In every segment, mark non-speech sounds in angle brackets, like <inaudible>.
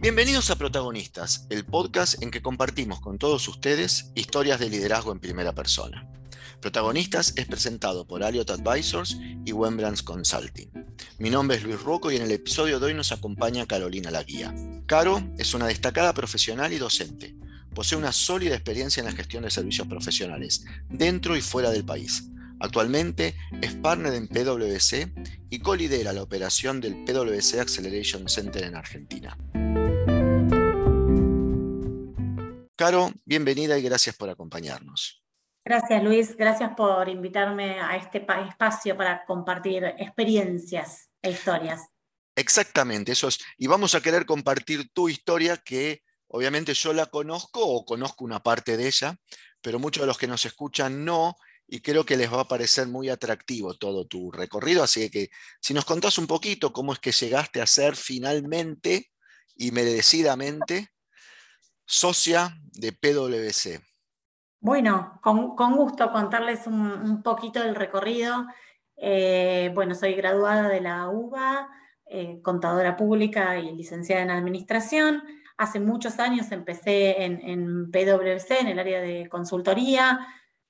Bienvenidos a Protagonistas, el podcast en que compartimos con todos ustedes historias de liderazgo en primera persona. Protagonistas es presentado por Aliot Advisors y Wembrands Consulting. Mi nombre es Luis Rocco y en el episodio de hoy nos acompaña Carolina Laguía. Caro es una destacada profesional y docente. Posee una sólida experiencia en la gestión de servicios profesionales, dentro y fuera del país. Actualmente es partner en PwC y colidera la operación del PwC Acceleration Center en Argentina. Caro, bienvenida y gracias por acompañarnos. Gracias Luis, gracias por invitarme a este espacio para compartir experiencias e historias. Exactamente, eso es. Y vamos a querer compartir tu historia que obviamente yo la conozco o conozco una parte de ella, pero muchos de los que nos escuchan no, y creo que les va a parecer muy atractivo todo tu recorrido. Así que si nos contás un poquito cómo es que llegaste a ser finalmente y merecidamente socia de PwC. Bueno, con, gusto contarles un, poquito del recorrido. Eh, bueno, soy graduada de la UBA, eh, contadora pública y licenciada en administración. Hace muchos años empecé en, PwC, en el área de consultoría.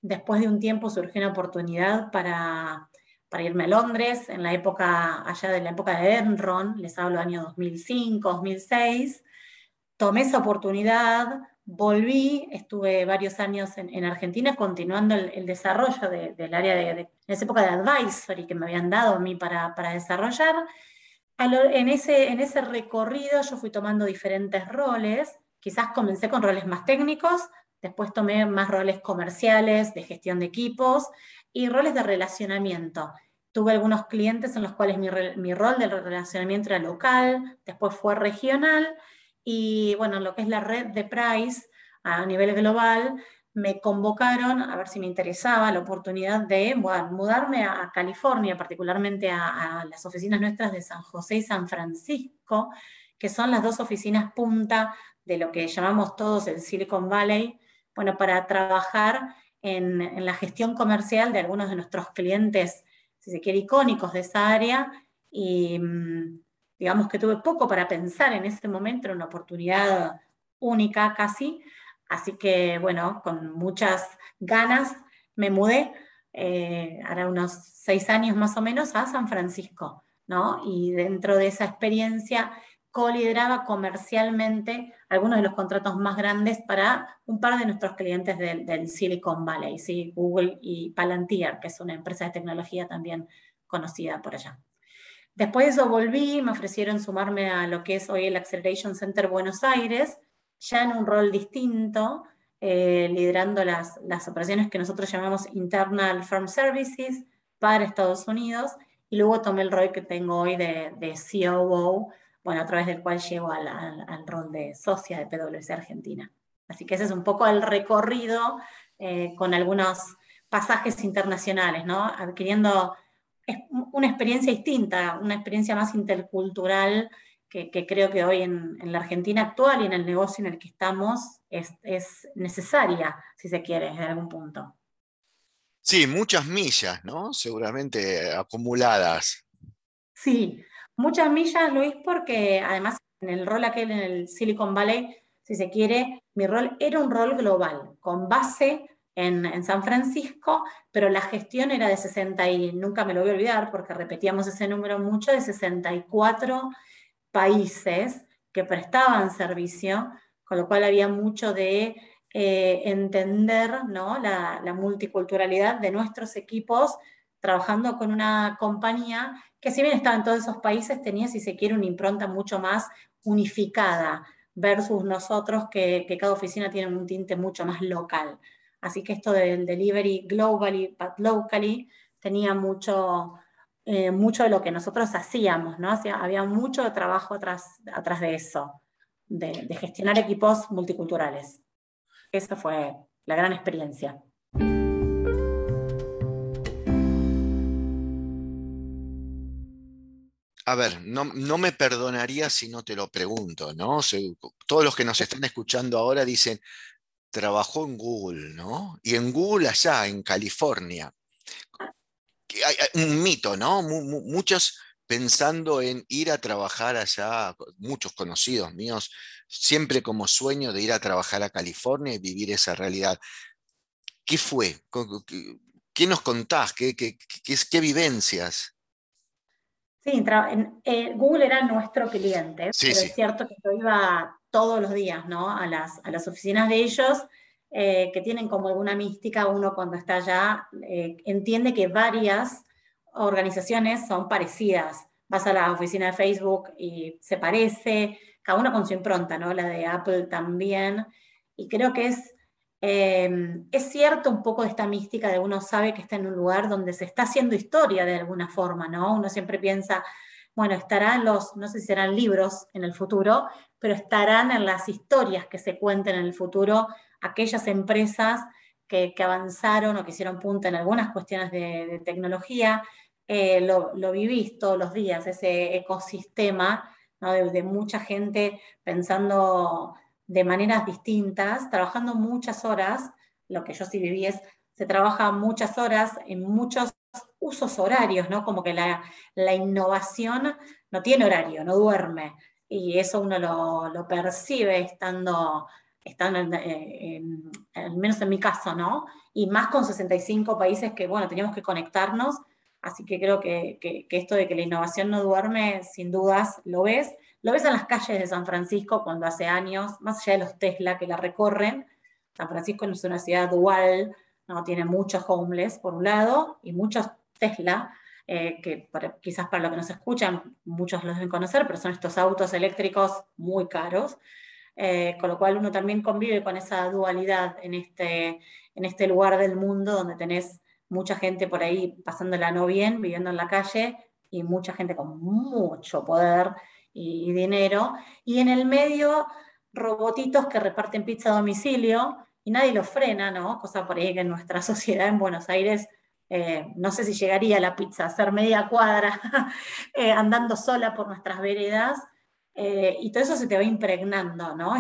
Después de un tiempo surgió una oportunidad para, para irme a Londres, en la época, allá de la época de Enron, les hablo año 2005, 2006. Tomé esa oportunidad, volví, estuve varios años en, Argentina continuando el, desarrollo del área de, en esa época de advisory que me habían dado a mí para, desarrollar. En ese, en ese recorrido yo fui tomando diferentes roles, quizás comencé con roles más técnicos, después tomé más roles comerciales, de gestión de equipos y roles de relacionamiento. Tuve algunos clientes en los cuales mi, mi rol de relacionamiento era local, después fue regional y bueno, lo que es la red de Price a nivel global, me convocaron a ver si me interesaba la oportunidad de mudarme a California, particularmente a, las oficinas nuestras de San José y San Francisco, que son las dos oficinas punta de lo que llamamos todos el Silicon Valley, bueno, para trabajar en, en, la gestión comercial de algunos de nuestros clientes, si se quiere, icónicos de esa área. Y mm, digamos que tuve poco para pensar en ese momento, era una oportunidad única casi, así que bueno, con muchas ganas me mudé, eh, ahora unos seis años más o menos, a San Francisco, ¿no? Y dentro de esa experiencia co-lideraba comercialmente algunos de los contratos más grandes para un par de nuestros clientes del, Silicon Valley, ¿sí? Google y Palantir, que es una empresa de tecnología también conocida por allá. Después de eso volví, me ofrecieron sumarme a lo que es hoy el Acceleration Center Buenos Aires, ya en un rol distinto, eh, liderando las, las operaciones que nosotros llamamos Internal Firm Services para Estados Unidos, y luego tomé el rol que tengo hoy de, de COO, bueno, a través del cual llego al, al, rol de socia de PwC Argentina. Así que ese es un poco el recorrido eh, con algunos pasajes internacionales, ¿no? Adquiriendo una experiencia distinta, una experiencia más intercultural que, creo que hoy en, la Argentina actual y en el negocio en el que estamos es, necesaria, si se quiere, en algún punto. Sí, muchas millas, ¿no? Seguramente acumuladas. Sí, muchas millas, Luis, porque además en el rol aquel en el Silicon Valley, si se quiere, mi rol era un rol global, con base en, San Francisco, pero la gestión era de 60 y nunca me lo voy a olvidar porque repetíamos ese número mucho, de 64 países que prestaban servicio, con lo cual había mucho de eh, entender ¿no? la, multiculturalidad de nuestros equipos trabajando con una compañía que si bien estaba en todos esos países, tenía, si se quiere, una impronta mucho más unificada versus nosotros que cada oficina tiene un tinte mucho más local. Así que esto del delivery globally but locally tenía mucho, eh, mucho de lo que nosotros hacíamos, ¿no? había mucho trabajo atrás, atrás de eso, de, de gestionar equipos multiculturales. Esa fue la gran experiencia. A ver, no, no, me perdonaría si no te lo pregunto, ¿no? todos los que nos están escuchando ahora dicen, trabajó en Google, ¿no? Y en Google allá, en California. Hay un mito, ¿no? Muchos pensando en ir a trabajar allá, muchos conocidos míos, siempre como sueño de ir a trabajar a California y vivir esa realidad. ¿Qué fue? ¿Qué nos contás? ¿Qué, qué, qué, vivencias? Sí, eh, Google era nuestro cliente, pero es cierto que yo iba todos los días ¿no? a, las, a las oficinas de ellos, eh, que tienen como alguna mística, uno cuando está allá eh, entiende que varias organizaciones son parecidas. Vas a la oficina de Facebook y se parece, cada uno con su impronta, ¿no? La de Apple también. Y creo que es, em, es cierto un poco de esta mística de uno sabe que está en un lugar donde se está haciendo historia de alguna forma, ¿no? Uno siempre piensa, bueno, estarán los, no sé si serán libros en el futuro, pero estarán en las historias que se cuenten en el futuro aquellas empresas que, avanzaron o que hicieron punta en algunas cuestiones de, tecnología, eh, lo, lo, vivís todos los días, ese ecosistema de, mucha gente pensando de maneras distintas, trabajando muchas horas, lo que yo sí viví es, se trabaja muchas horas en muchos usos horarios, ¿no? Como que la, innovación no tiene horario, no duerme, y eso uno lo, lo percibe estando están eh, al menos en mi caso, ¿no? Y más con 65 países que, bueno, teníamos que conectarnos, así que creo que, esto de que la innovación no duerme, sin dudas, lo ves. Lo ves en las calles de San Francisco cuando hace años, más allá de los Tesla que la recorren, San Francisco es una ciudad dual, ¿no? Tiene muchos homeless, por un lado, y muchos Tesla, eh, que quizás para los que nos escuchan, muchos los deben conocer, pero son estos autos eléctricos muy caros. Eh, con lo cual uno también convive con esa dualidad en este, en este lugar del mundo donde tenés mucha gente por ahí pasándola no bien, viviendo en la calle, y mucha gente con mucho poder y, dinero, y en el medio robotitos que reparten pizza a domicilio y nadie los frena, ¿no? Cosa por ahí que en nuestra <laughs> sociedad en Buenos Aires eh, no sé si llegaría la pizza a ser media cuadra <laughs> eh, andando sola por nuestras veredas, eh, y todo eso se te va impregnando, ¿no?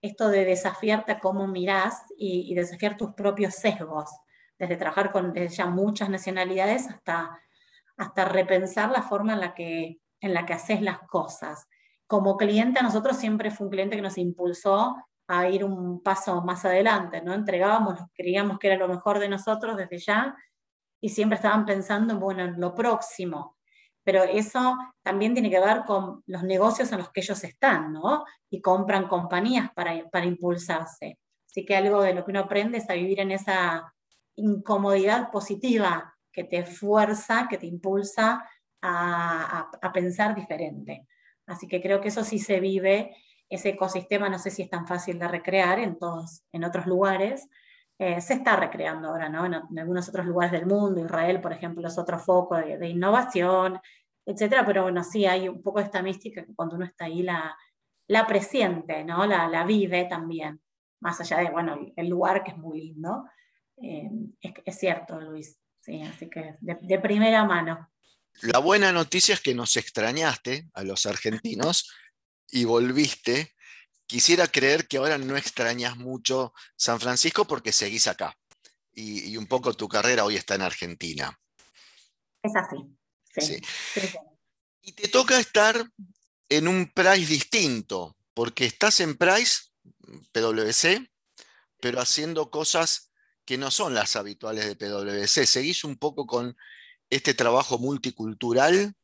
esto de desafiarte cómo mirás y, desafiar tus propios sesgos, desde trabajar con ya muchas nacionalidades hasta, hasta repensar la forma en la, que, en la que haces las cosas. Como cliente, a nosotros siempre fue un cliente que nos impulsó a ir un paso más adelante, ¿no? Entregábamos, creíamos que era lo mejor de nosotros desde ya y siempre estaban pensando bueno, en lo próximo pero eso también tiene que ver con los negocios en los que ellos están, ¿no? Y compran compañías para, para impulsarse. Así que algo de lo que uno aprende es a vivir en esa incomodidad positiva que te fuerza, que te impulsa a, a, pensar diferente. Así que creo que eso sí se vive, ese ecosistema no sé si es tan fácil de recrear en, todos, en otros lugares, eh, se está recreando ahora, ¿no? En, algunos otros lugares del mundo, Israel, por ejemplo, es otro foco de, innovación, etcétera, pero bueno, sí hay un poco de esta mística que cuando uno está ahí la, la presiente, ¿no? La, la vive también, más allá de, bueno, el lugar que es muy lindo. Eh, es, cierto, Luis, sí, así que de, de primera mano. La buena noticia es que nos extrañaste a los argentinos y volviste quisiera creer que ahora no extrañas mucho San Francisco porque seguís acá y, un poco tu carrera hoy está en Argentina. Es así. Sí. Y te toca estar en un Price distinto, porque estás en Price, PwC, pero haciendo cosas que no son las habituales de PwC. Seguís un poco con este trabajo multicultural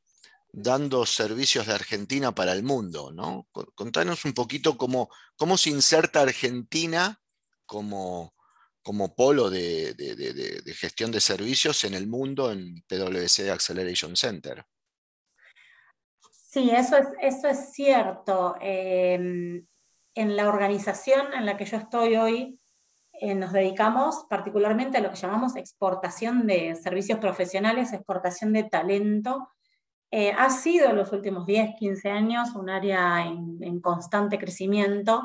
dando servicios de Argentina para el mundo, ¿no? Contanos un poquito cómo, cómo se inserta Argentina como, como polo de, gestión de servicios en el mundo en PwC Acceleration Center. Sí, eso es, eso es cierto. Em, en la organización en la que yo estoy hoy, eh, nos dedicamos particularmente a lo que llamamos exportación de servicios profesionales, exportación de talento eh, ha sido en los últimos 10, 15 años un área en, constante crecimiento,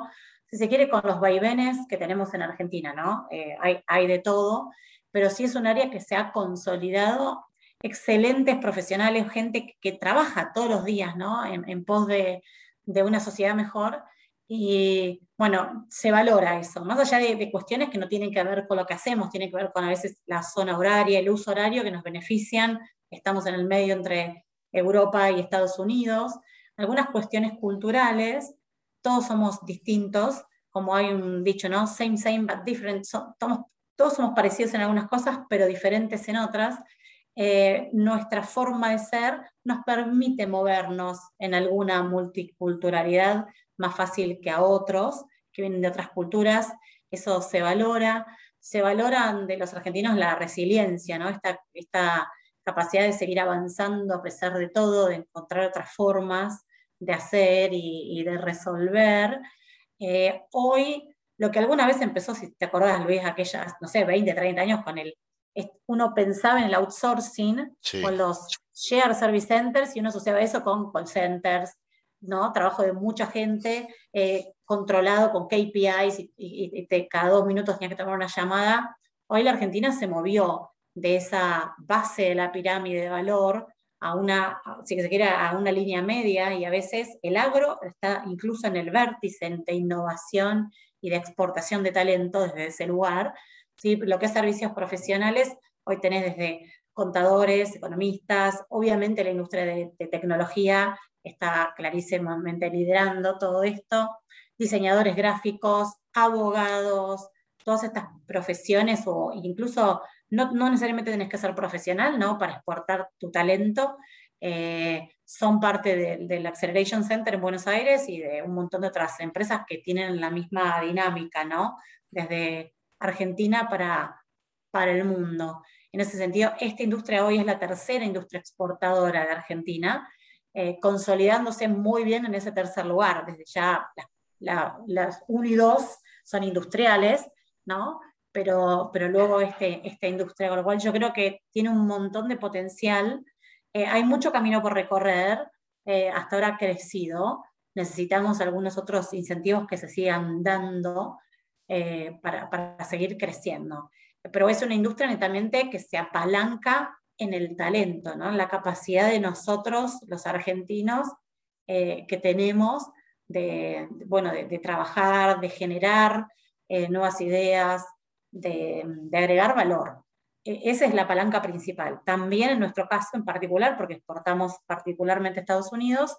si se quiere, con los vaivenes que tenemos en Argentina, ¿no? Eh, hay, de todo, pero sí es un área que se ha consolidado, excelentes profesionales, gente que, trabaja todos los días, ¿no? En, pos de, una sociedad mejor. Y bueno, se valora eso, más allá de, de, cuestiones que no tienen que ver con lo que hacemos, tienen que ver con a veces la zona horaria, el uso horario que nos benefician, estamos en el medio entre Europa y Estados Unidos, algunas cuestiones culturales, todos somos distintos, como hay un dicho, ¿no? Same, same, but different. todos somos parecidos en algunas cosas, pero diferentes en otras. Eh, nuestra forma de ser nos permite movernos en alguna multiculturalidad más fácil que a otros que vienen de otras culturas. Eso se valora. Se valoran de los argentinos la resiliencia, ¿no? esta, esta capacidad de seguir avanzando a pesar de todo, de encontrar otras formas de hacer y, de resolver. Eh, hoy, lo que alguna vez empezó, si te acordás, Luis, aquellas, no sé, 20, 30 años con el, uno pensaba en el outsourcing, con los shared service centers, y uno asociaba eso con call centers, ¿no? Trabajo de mucha gente, eh, controlado con KPIs, y, y, cada dos minutos tenía que tomar una llamada. Hoy la Argentina se movió de esa base de la pirámide de valor a una, se a una línea media y a veces el agro está incluso en el vértice de innovación y de exportación de talento desde ese lugar. ¿sí? Lo que es servicios profesionales, hoy tenés desde contadores, economistas, obviamente la industria de, tecnología está clarísimamente liderando todo esto, diseñadores gráficos, abogados, todas estas profesiones o incluso no, necesariamente tienes que ser profesional ¿no? para exportar tu talento. Eh, son parte del Acceleration Center en Buenos Aires y de un montón de otras empresas que tienen la misma dinámica, ¿no? Desde Argentina para, para el mundo. En ese sentido, esta industria hoy es la tercera industria exportadora de Argentina, eh, consolidándose muy bien en ese tercer lugar. Desde ya las 1 y 2 son industriales, ¿no? Pero, pero luego este, esta industria, con lo cual yo creo que tiene un montón de potencial. Eh, hay mucho camino por recorrer, eh, hasta ahora ha crecido, necesitamos algunos otros incentivos que se sigan dando eh, para, para, seguir creciendo. Pero es una industria netamente que se apalanca en el talento, ¿no? en la capacidad de nosotros, los argentinos, que tenemos de, bueno, de, de, trabajar, de generar nuevas ideas, de, agregar valor. E, esa es la palanca principal. También en nuestro caso en particular, porque exportamos particularmente a Estados Unidos,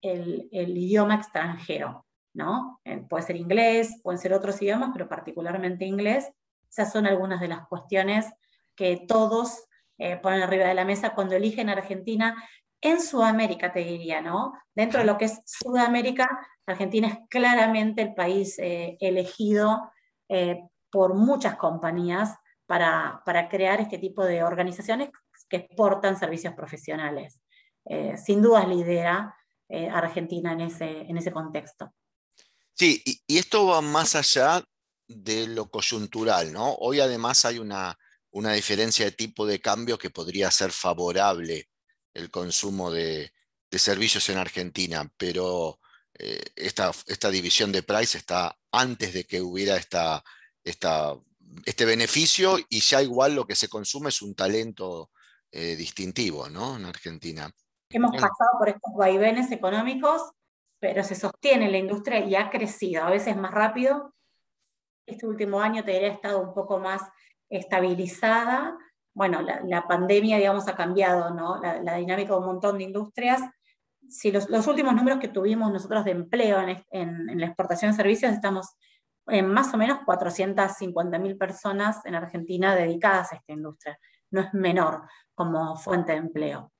el, idioma extranjero, ¿no? Eh, puede ser inglés, pueden ser otros idiomas, pero particularmente inglés. Esas son algunas de las cuestiones que todos eh, ponen arriba de la mesa cuando eligen Argentina. En Sudamérica, te diría, ¿no? Dentro de lo que es Sudamérica, Argentina es claramente el país eh, elegido por muchas compañías para, crear este tipo de organizaciones que exportan servicios profesionales. Eh, sin duda lidera eh, Argentina en ese, en ese contexto. Sí, y, esto va más allá de lo coyuntural, ¿no? Hoy además hay una, una diferencia de tipo de cambio que podría ser favorable el consumo de, servicios en Argentina, pero eh, esta, esta, división de price está antes de que hubiera esta este beneficio y ya igual lo que se consume es un talento eh, distintivo ¿no? en Argentina. Hemos pasado por estos vaivenes económicos, pero se sostiene la industria y ha crecido, a veces más rápido. Este último año te diría estado un poco más estabilizada. Bueno, la, pandemia, digamos, ha cambiado ¿no? la, dinámica de un montón de industrias. Si los, últimos números que tuvimos nosotros de empleo en, en la exportación de servicios, estamos en más o menos 450.000 personas en Argentina dedicadas a esta industria. No es menor como fuente de empleo.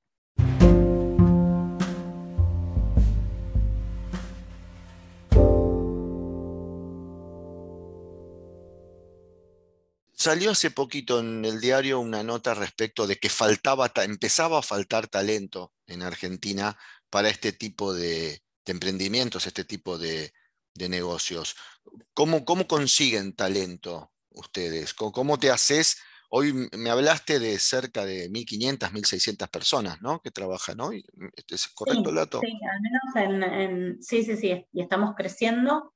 Salió hace poquito en el diario una nota respecto de que faltaba, empezaba a faltar talento en Argentina para este tipo de emprendimientos, este tipo de, de negocios. ¿Cómo, ¿Cómo, consiguen talento ustedes? ¿Cómo, te haces? Hoy me hablaste de cerca de 1.500, 1.600 personas ¿no? que trabajan hoy. ¿Es correcto el dato? Sí, al menos en, sí, sí, sí, y estamos creciendo.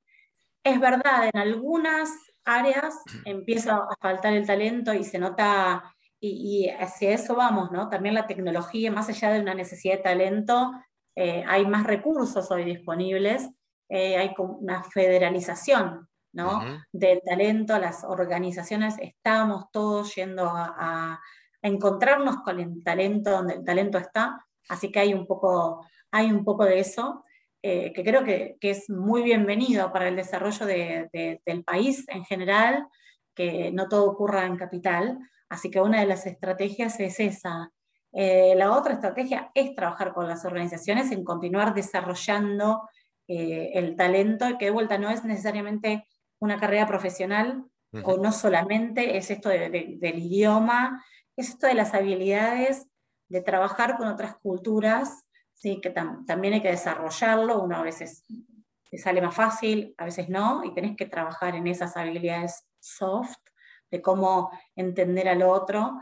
Es verdad, en algunas áreas <clears throat> empieza a faltar el talento y se nota, y, hacia eso vamos, ¿no? También la tecnología, más allá de una necesidad de talento, eh, hay más recursos hoy disponibles eh, hay una federalización ¿no? del talento, las organizaciones estamos todos yendo a, encontrarnos con el talento donde el talento está, Así que hay un poco, hay un poco de eso. Eh, que creo que, es muy bienvenido para el desarrollo del país en general, que no todo ocurra en capital. Así que una de las estrategias es esa. Eh, la otra estrategia es trabajar con las organizaciones en continuar desarrollando eh, el talento, que de vuelta no es necesariamente una carrera profesional o no solamente es esto del idioma, es esto de las habilidades de trabajar con otras culturas ¿sí? que también hay que desarrollarlo, uno a veces te sale más fácil, a veces no, y tenés que trabajar en esas habilidades soft, de cómo entender al otro.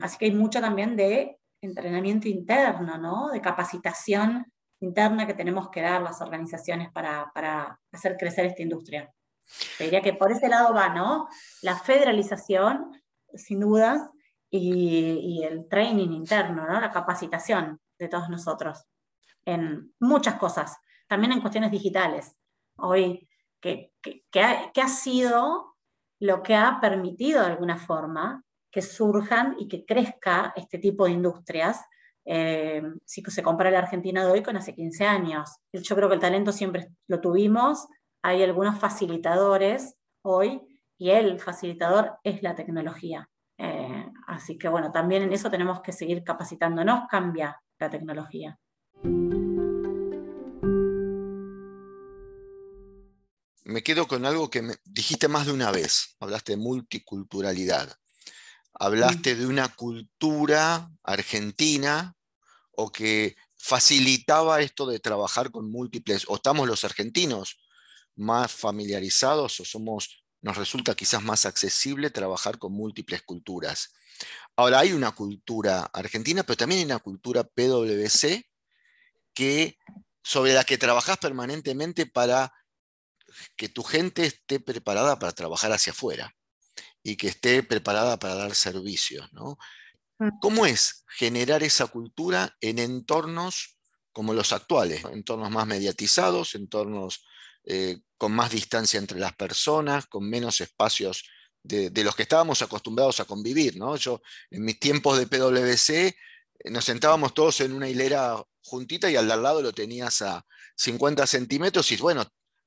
así que hay mucho también de entrenamiento interno, ¿no? de capacitación interna que tenemos que dar las organizaciones para, para hacer crecer esta industria. Te diría que por ese lado va, ¿no? La federalización, sin dudas, y, el training interno, ¿no? La capacitación de todos nosotros en muchas cosas, también en cuestiones digitales. Hoy, que, ha, sido lo que ha permitido de alguna forma que surjan y que crezca este tipo de industrias. Eh, si se compara la Argentina de hoy con hace 15 años. Yo creo que el talento siempre lo tuvimos, hay algunos facilitadores hoy y el facilitador es la tecnología. Eh, así que bueno, también en eso tenemos que seguir capacitándonos, cambia la tecnología. Me quedo con algo que me dijiste más de una vez, hablaste de multiculturalidad, hablaste de una cultura argentina o que facilitaba esto de trabajar con múltiples, o estamos los argentinos más familiarizados o somos, nos resulta quizás más accesible trabajar con múltiples culturas. Ahora hay una cultura argentina, pero también hay una cultura PwC que, sobre la que trabajas permanentemente para que tu gente esté preparada para trabajar hacia afuera y que esté preparada para dar servicios. Mm. ¿Cómo es generar esa cultura en entornos como los actuales, entornos más mediatizados, entornos eh, con más distancia entre las personas, con menos espacios de, los que estábamos acostumbrados a convivir. ¿no? Yo, en mis tiempos de PwC, eh, nos sentábamos todos en una hilera juntita y al lado lo tenías a 50 centímetros y bueno,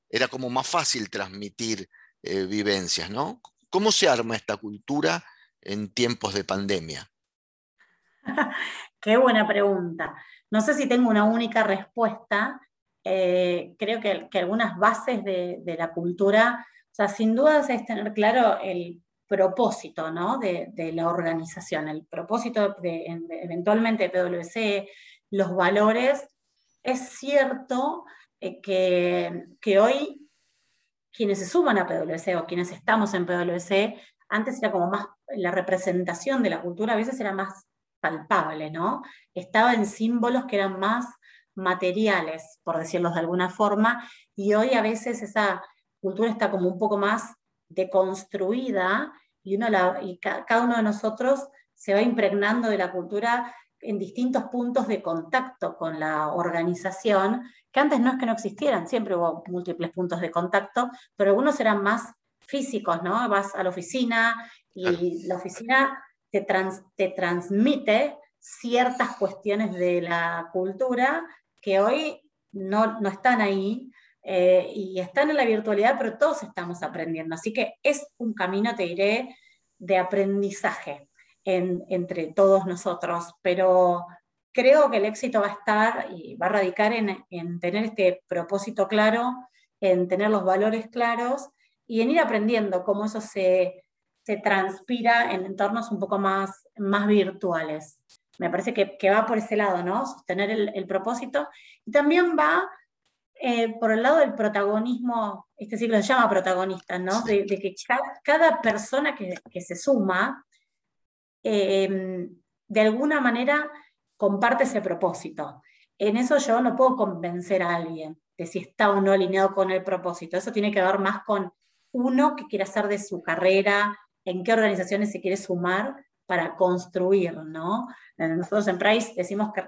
era como más fácil transmitir eh, vivencias, ¿no? ¿Cómo se arma esta cultura en tiempos de pandemia? <laughs> Qué buena pregunta. No sé si tengo una única respuesta. Eh, creo que, algunas bases de, la cultura sea, sin dudas es tener claro el propósito ¿no? de, la organización, el propósito de, eventualmente de PwC, los valores. Es cierto eh, que, que, hoy quienes se suman a PwC o quienes estamos en PwC, antes era como más, la representación de la cultura a veces era más palpable, ¿no? Estaba en símbolos que eran más materiales, por decirlo de alguna forma, y hoy a veces esa, cultura está como un poco más deconstruida y, uno y cada uno de nosotros se va impregnando de la cultura en distintos puntos de contacto con la organización, que antes no es que no existieran, siempre hubo múltiples puntos de contacto, pero algunos eran más físicos, ¿no? Vas a la oficina y la oficina te, te transmite ciertas cuestiones de la cultura que hoy no, no están ahí eh, y están en la virtualidad, pero todos estamos aprendiendo. Así que es un camino, te diré, de aprendizaje entre todos nosotros, pero creo que el éxito va a estar y va a radicar en, tener este propósito claro, en tener los valores claros y en ir aprendiendo cómo eso se, transpira en entornos un poco más, más virtuales. Me parece que, va por ese lado, ¿no? Sostener el, el propósito y también va eh, por el lado del protagonismo, este ciclo se llama protagonista, ¿no? De, que cada, persona que, se suma, em, de alguna manera comparte ese propósito. En eso yo no puedo convencer a alguien de si está o no alineado con el propósito. Eso tiene que ver más con uno que quiere hacer de su carrera, en qué organizaciones se quiere sumar para construir, ¿no? Nosotros en Price decimos que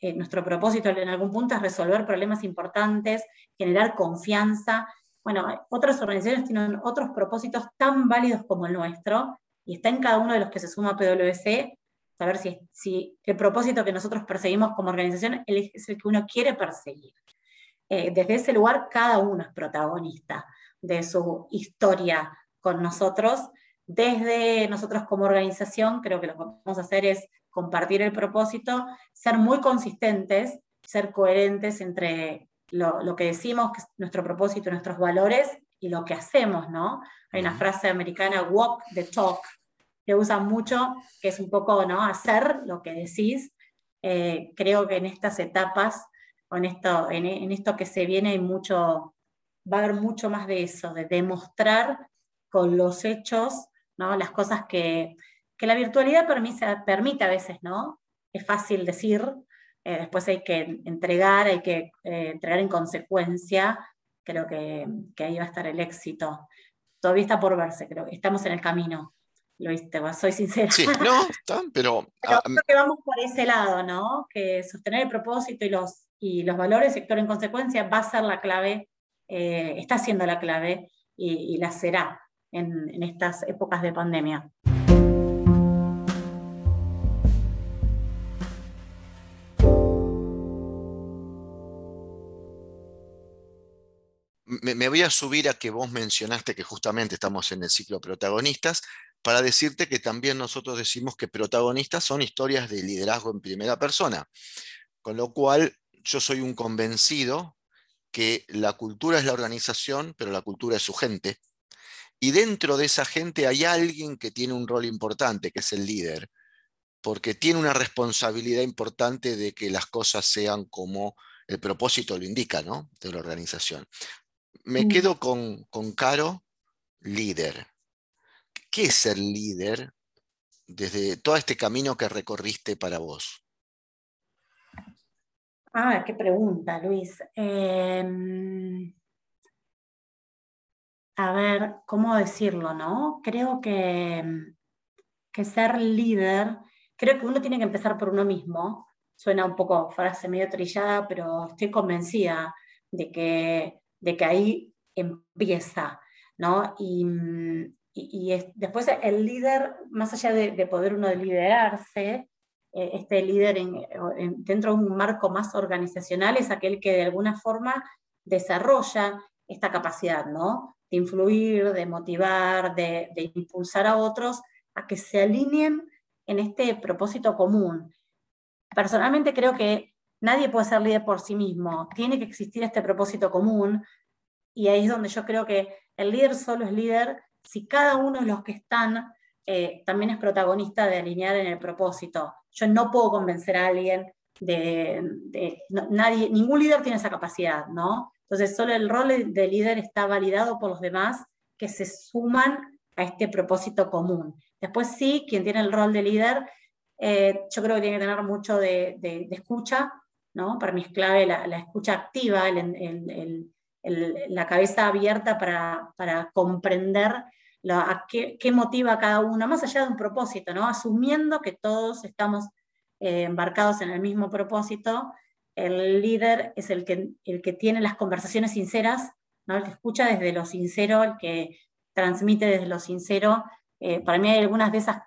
eh, nuestro propósito en algún punto es resolver problemas importantes, generar confianza. Bueno, otras organizaciones tienen otros propósitos tan válidos como el nuestro y está en cada uno de los que se suma a PwC saber si, si el propósito que nosotros perseguimos como organización es el que uno quiere perseguir. Eh, desde ese lugar cada uno es protagonista de su historia con nosotros. Desde nosotros como organización, creo que lo que vamos a hacer es compartir el propósito, ser muy consistentes, ser coherentes entre lo, que decimos, que es nuestro propósito, nuestros valores, y lo que hacemos, ¿no? Hay una frase americana, walk the talk, que usan mucho, que es un poco, ¿no? Hacer lo que decís. Eh, creo que en estas etapas, en esto, en, en esto que se viene, hay mucho, va a haber mucho más de eso, de demostrar con los hechos, ¿no? Las cosas que, que la virtualidad permite, permite a veces, ¿no? Es fácil decir, eh, después hay que entregar, hay que eh, entregar en consecuencia, creo que, que, ahí va a estar el éxito. Todavía está por verse, creo que estamos en el camino. Lo viste, soy sincera. Sí, no, pero... <laughs> pero ah, creo que vamos por ese lado, ¿no? Que sostener el propósito y los, y los valores, sector en consecuencia, va a ser la clave, eh, está siendo la clave y, la será en, en estas épocas de pandemia. Me, voy a subir a que vos mencionaste que justamente estamos en el ciclo protagonistas, para decirte que también nosotros decimos que protagonistas son historias de liderazgo en primera persona. Con lo cual, yo soy un convencido que la cultura es la organización, pero la cultura es su gente. Y dentro de esa gente hay alguien que tiene un rol importante, que es el líder, porque tiene una responsabilidad importante de que las cosas sean como el propósito lo indica, ¿no? De la organización. Me mm. quedo con, con Caro, líder. ¿Qué es ser líder desde todo este camino que recorriste para vos? Ah, qué pregunta, Luis. Em, a ver, ¿cómo decirlo, no? Creo que, que ser líder, creo que uno tiene que empezar por uno mismo. Suena un poco frase medio trillada, pero estoy convencida de que de que ahí empieza, ¿no? Y, después el líder, más allá de, poder uno liderarse, eh, este líder dentro de un marco más organizacional es aquel que de alguna forma desarrolla esta capacidad, ¿no? De influir, de motivar, de impulsar a otros a que se alineen en este propósito común. Personalmente creo que nadie puede ser líder por sí mismo, tiene que existir este propósito común, y ahí es donde yo creo que el líder solo es líder si cada uno de los que están eh, también es protagonista de alinear en el propósito. Yo no puedo convencer a alguien de, nadie, ningún líder tiene esa capacidad, ¿no? Entonces solo el rol de líder está validado por los demás que se suman a este propósito común. Después sí, quien tiene el rol de líder, eh, yo creo que tiene que tener mucho de, escucha, ¿no? Para mí es clave la, escucha activa, la cabeza abierta para, comprender a qué, motiva a cada uno, más allá de un propósito, ¿no? Asumiendo que todos estamos eh, embarcados en el mismo propósito, el líder es el que, tiene las conversaciones sinceras, el que escucha desde lo sincero, el que transmite desde lo sincero. Eh, para mí hay algunas de esas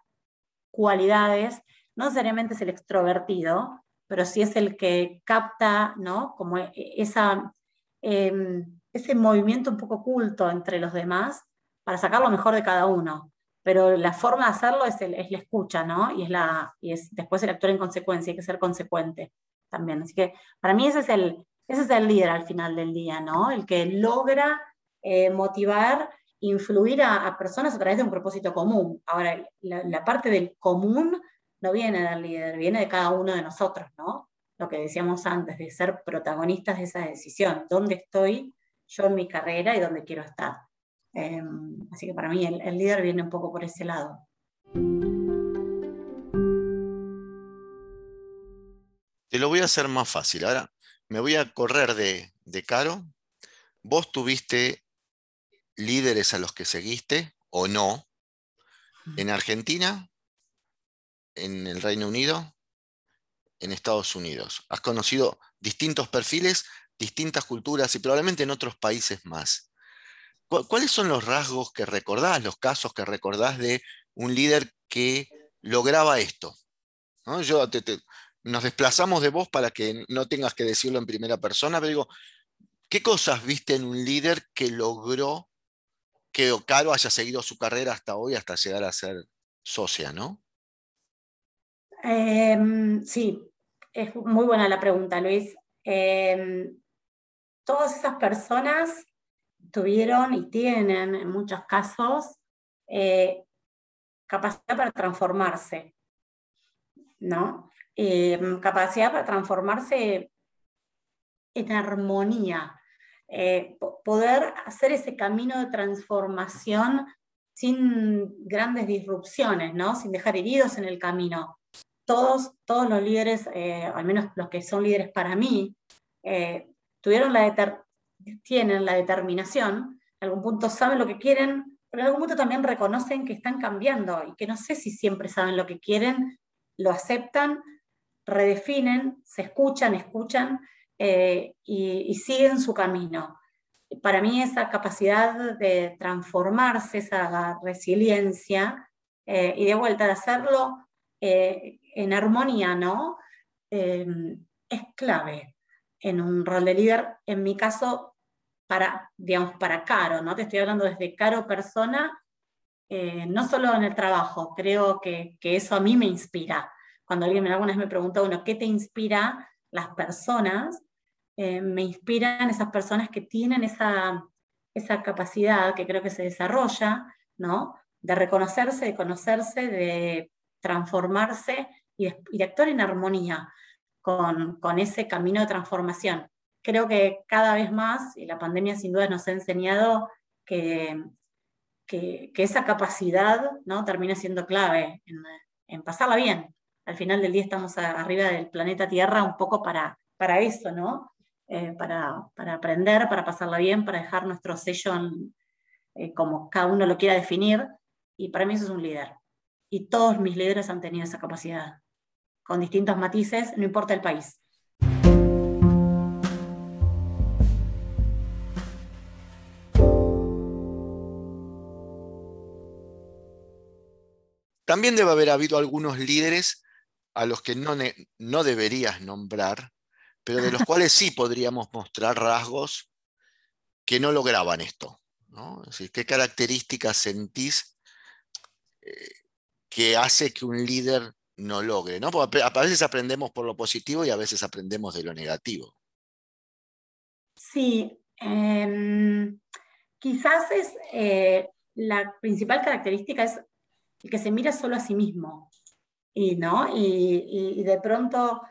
cualidades, no necesariamente es el extrovertido, pero sí es el que capta, ¿no? Como e, esa, em, ese movimiento un poco oculto entre los demás para sacar lo mejor de cada uno. Pero la forma de hacerlo es, es la escucha, ¿no? Y es, la, y es después el actor en consecuencia, hay que ser consecuente también. Así que para mí ese es el, ese es el líder al final del día, ¿no? El que logra eh, motivar, influir a, personas a través de un propósito común. Ahora, la, la parte del común no viene del líder, viene de cada uno de nosotros, ¿no? Lo que decíamos antes, de ser protagonistas de esa decisión. ¿Dónde estoy yo en mi carrera y dónde quiero estar? Em, así que para mí el, líder viene un poco por ese lado. Te lo voy a hacer más fácil. Ahora me voy a correr de, de caro. ¿Vos tuviste líderes a los que seguiste o no? En Argentina, en el Reino Unido, en Estados Unidos. Has conocido distintos perfiles, distintas culturas y probablemente en otros países más. ¿Cuáles son los rasgos que recordás, los casos que recordás de un líder que lograba esto? Yo nos desplazamos de vos para que no tengas que decirlo en primera persona, pero digo, ¿qué cosas viste en un líder que logró que Ocaro haya seguido su carrera hasta hoy, hasta llegar a ser socia, no? Em, sí, es muy buena la pregunta, Luis. Em, todas esas personas tuvieron y tienen en muchos casos eh, capacidad para transformarse, ¿no? Em, capacidad para transformarse en armonía, eh, poder hacer ese camino de transformación sin grandes disrupciones, ¿no? sin dejar heridos en el camino. Todos, todos los líderes, eh, al menos los que son líderes para mí, eh, tuvieron la tienen la determinación, en algún punto saben lo que quieren, pero en algún punto también reconocen que están cambiando y que no sé si siempre saben lo que quieren, lo aceptan, redefinen, se escuchan, escuchan eh, y, siguen su camino. Para mí esa capacidad de transformarse, esa resiliencia y de vuelta de hacerlo en armonía, ¿no? es clave en un rol de líder. En mi caso, para, digamos, para Caro, ¿no? Te estoy hablando desde Caro persona, no solo en el trabajo, creo que, que, eso a mí me inspira. Cuando alguien alguna vez me pregunta, bueno, ¿qué te inspira? las personas, eh, me inspiran esas personas que tienen esa, capacidad que creo que se desarrolla, ¿no? De reconocerse, de conocerse, de transformarse y de, actuar en armonía con, ese camino de transformación. Creo que cada vez más, y la pandemia sin duda nos ha enseñado que, que, esa capacidad ¿no? termina siendo clave en, en pasarla bien, al final del día estamos arriba del planeta Tierra un poco para, para eso, ¿no? Eh, para, aprender, para pasarla bien, para dejar nuestro sello eh, como cada uno lo quiera definir. Y para mí eso es un líder. Y todos mis líderes han tenido esa capacidad, con distintos matices, no importa el país. También debe haber habido algunos líderes a los que no, no deberías nombrar, pero de los <laughs> cuales sí podríamos mostrar rasgos que no lograban esto. ¿Qué características sentís eh, que hace que un líder no logre? ¿no? a veces aprendemos por lo positivo y a veces aprendemos de lo negativo. Sí, em, quizás es eh, la principal característica es que se mira solo a sí mismo y, ¿no? y, de pronto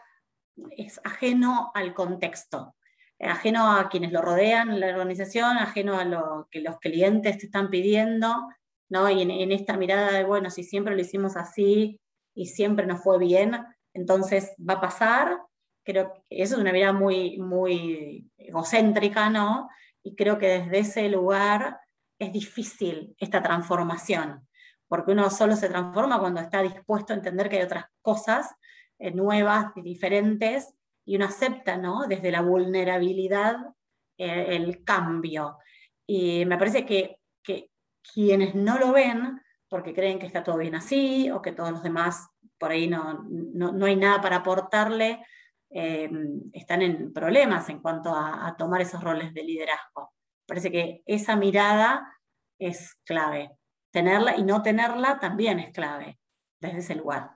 es ajeno al contexto, ajeno a quienes lo rodean, la organización, ajeno a lo que los clientes te están pidiendo, ¿no? y en, esta mirada de, bueno, si siempre lo hicimos así y siempre nos fue bien, entonces va a pasar. Creo que eso es una mirada muy, muy egocéntrica, ¿no? Y creo que desde ese lugar es difícil esta transformación porque uno solo se transforma cuando está dispuesto a entender que hay otras cosas eh, nuevas diferentes, y uno acepta, ¿no? Desde la vulnerabilidad eh, el cambio. Y me parece que, quienes no lo ven, porque creen que está todo bien así, o que todos los demás por ahí no, no, hay nada para aportarle, eh, están en problemas en cuanto a, a tomar esos roles de liderazgo. Parece que esa mirada es clave tenerla y no tenerla también es clave desde ese lugar.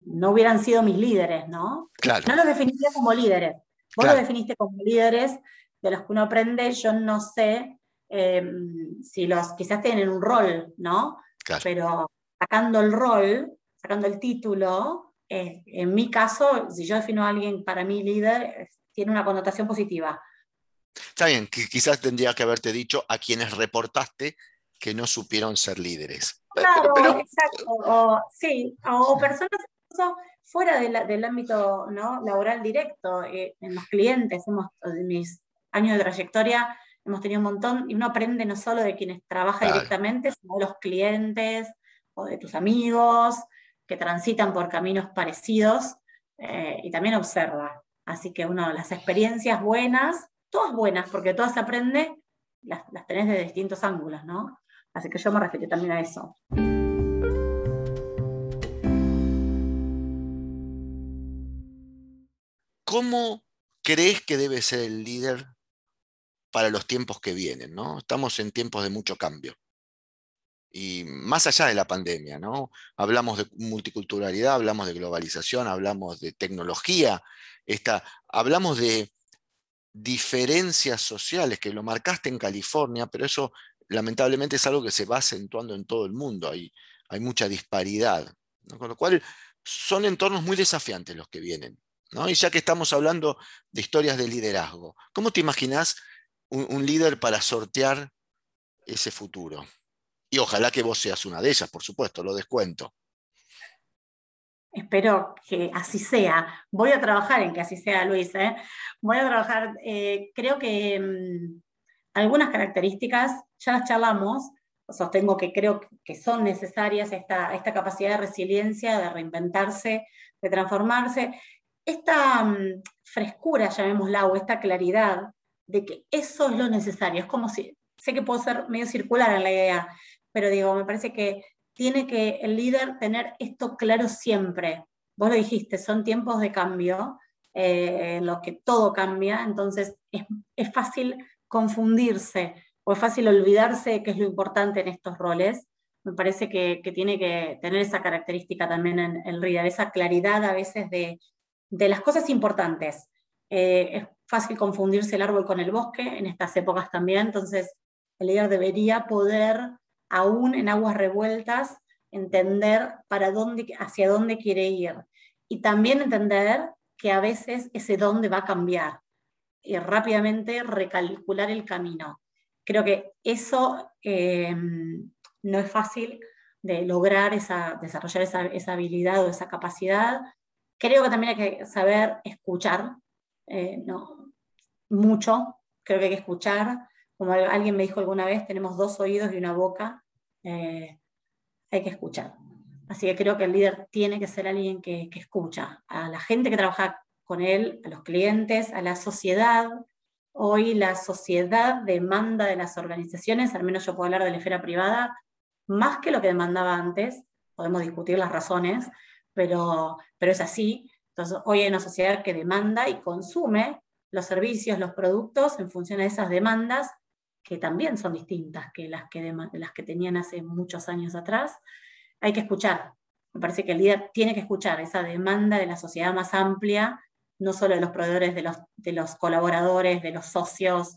No hubieran sido mis líderes, ¿no? Claro. No los definiría como líderes. Vos los definiste como líderes de los que uno aprende, yo no sé em, si los quizás tienen un rol, ¿no? Pero sacando el rol, sacando el título, eh, en mi caso, si yo defino a alguien para mí líder, tiene una connotación positiva. Está bien, quizás tendría que haberte dicho a quienes reportaste que no supieron ser líderes. Claro, exacto. O, sí, o personas fuera del ámbito ¿no? laboral directo, eh, en los clientes, hemos, en mis años de trayectoria, hemos tenido un montón, y uno aprende no solo de quienes trabajan directamente, sino de los clientes o de tus amigos que transitan por caminos parecidos, eh, y también observa. Así que uno, las experiencias buenas, todas buenas, porque todas se aprende, las, las tenés de distintos ángulos, ¿no? Así que yo me refiero también a eso. ¿cómo crees que debe ser el líder para los tiempos que vienen? ¿no? Estamos en tiempos de mucho cambio. Y más allá de la pandemia, ¿no? Hablamos de multiculturalidad, hablamos de globalización, hablamos de tecnología, hablamos de diferencias sociales, que lo marcaste en California, pero eso lamentablemente es algo que se va acentuando en todo el mundo, hay, hay mucha disparidad, con lo cual son entornos muy desafiantes los que vienen. ¿no? Y ya que estamos hablando de historias de liderazgo, ¿cómo te imaginas un, líder para sortear ese futuro? Y ojalá que vos seas una de ellas, por supuesto, lo descuento. Espero que así sea. Voy a trabajar en que así sea, Luis. ¿eh? Voy a trabajar, eh, creo que mm, algunas características ya las charlamos, sostengo que creo que son necesarias esta, esta capacidad de resiliencia, de reinventarse, de transformarse, esta mm, frescura, llamémosla, o esta claridad de que eso es lo necesario. Es como si, sé que puedo ser medio circular en la idea, pero digo, me parece que tiene que el líder tener esto claro siempre. Vos lo dijiste, son tiempos de cambio, eh, en los que todo cambia, entonces es, es fácil confundirse o es fácil olvidarse de qué es lo importante en estos roles. Me parece que, tiene que tener esa característica también en el líder, esa claridad a veces de, las cosas importantes. Eh, fácil confundirse el árbol con el bosque en estas épocas también, entonces el líder debería poder, aún en aguas revueltas, entender para dónde, hacia dónde quiere ir. Y también entender que a veces ese dónde va a cambiar y rápidamente recalcular el camino. Creo que eso eh, no es fácil de lograr esa, desarrollar esa, habilidad o esa capacidad. Creo que también hay que saber escuchar, eh, no, mucho, creo que hay que escuchar. Como alguien me dijo alguna vez, tenemos dos oídos y una boca, eh, hay que escuchar. Así que creo que el líder tiene que ser alguien que, que escucha a la gente que trabaja con él, a los clientes, a la sociedad. Hoy la sociedad demanda de las organizaciones, al menos yo puedo hablar de la esfera privada, más que lo que demandaba antes. Podemos discutir las razones, pero, pero es así. Entonces, hoy hay una sociedad que demanda y consume los servicios, los productos en función de esas demandas, que también son distintas que las que, las que tenían hace muchos años atrás. Hay que escuchar. Me parece que el líder tiene que escuchar esa demanda de la sociedad más amplia no solo de los proveedores, de los, de los colaboradores, de los socios.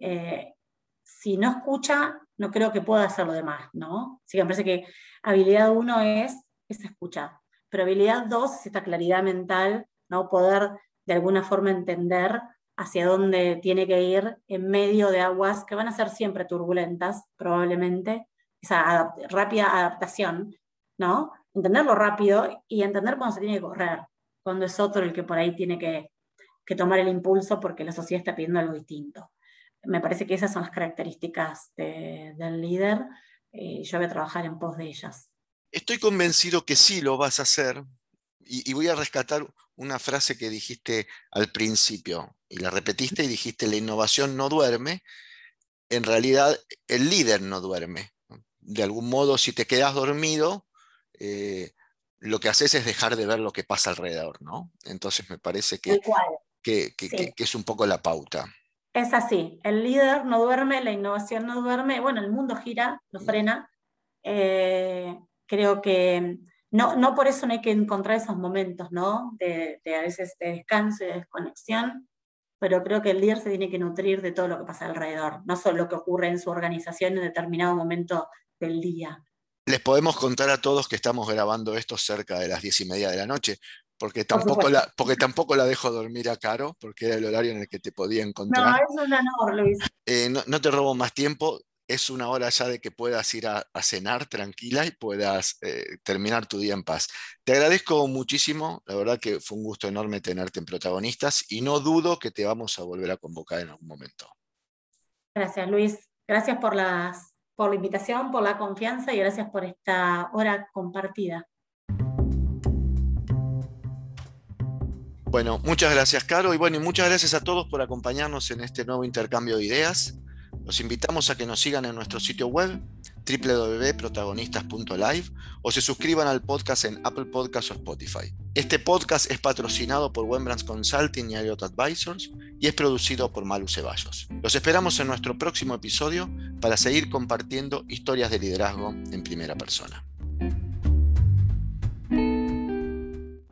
Eh, si no escucha, no creo que pueda hacer lo demás, ¿no? Así que me parece que habilidad uno es, es escuchar, pero habilidad dos es esta claridad mental, ¿no? Poder de alguna forma entender hacia dónde tiene que ir en medio de aguas que van a ser siempre turbulentas, probablemente, esa rápida adaptación, ¿no? Entenderlo rápido y entender cuándo se tiene que correr, cuando es otro el que por ahí tiene que, tomar el impulso porque la sociedad está pidiendo algo distinto. Me parece que esas son las características del líder y eh, yo voy a trabajar en pos de ellas. Estoy convencido que sí lo vas a hacer y, voy a rescatar una frase que dijiste al principio y la repetiste y dijiste la innovación no duerme. En realidad el líder no duerme. De algún modo si te quedas dormido, eh, lo que haces es dejar de ver lo que pasa alrededor, ¿no? Entonces me parece que, que, es un poco la pauta. Es así, el líder no duerme, la innovación no duerme, bueno, el mundo gira, lo mm. frena. Eh, creo que no, no por eso no hay que encontrar esos momentos, ¿no? De, a veces de descanso y de desconexión, pero creo que el líder se tiene que nutrir de todo lo que pasa alrededor, no solo lo que ocurre en su organización en determinado momento del día. Les podemos contar a todos que estamos grabando esto cerca de las diez y media de la noche, porque tampoco, la, porque tampoco la dejo dormir a Caro, porque era el horario en el que te podía encontrar. No, es un honor, Luis. Eh, no, te robo más tiempo, es una hora ya de que puedas ir a, cenar tranquila y puedas eh, terminar tu día en paz. Te agradezco muchísimo, la verdad que fue un gusto enorme tenerte en protagonistas y no dudo que te vamos a volver a convocar en algún momento. Gracias, Luis. Gracias por las por la invitación, por la confianza y gracias por esta hora compartida. Bueno, muchas gracias, Caro, y bueno, y muchas gracias a todos por acompañarnos en este nuevo intercambio de ideas. Los invitamos a que nos sigan en nuestro sitio web www.protagonistas.live o se suscriban al podcast en Apple Podcasts o Spotify. Este podcast es patrocinado por Wembrands Consulting y Elliott Advisors y es producido por Malu Ceballos. Los esperamos en nuestro próximo episodio para seguir compartiendo historias de liderazgo en primera persona.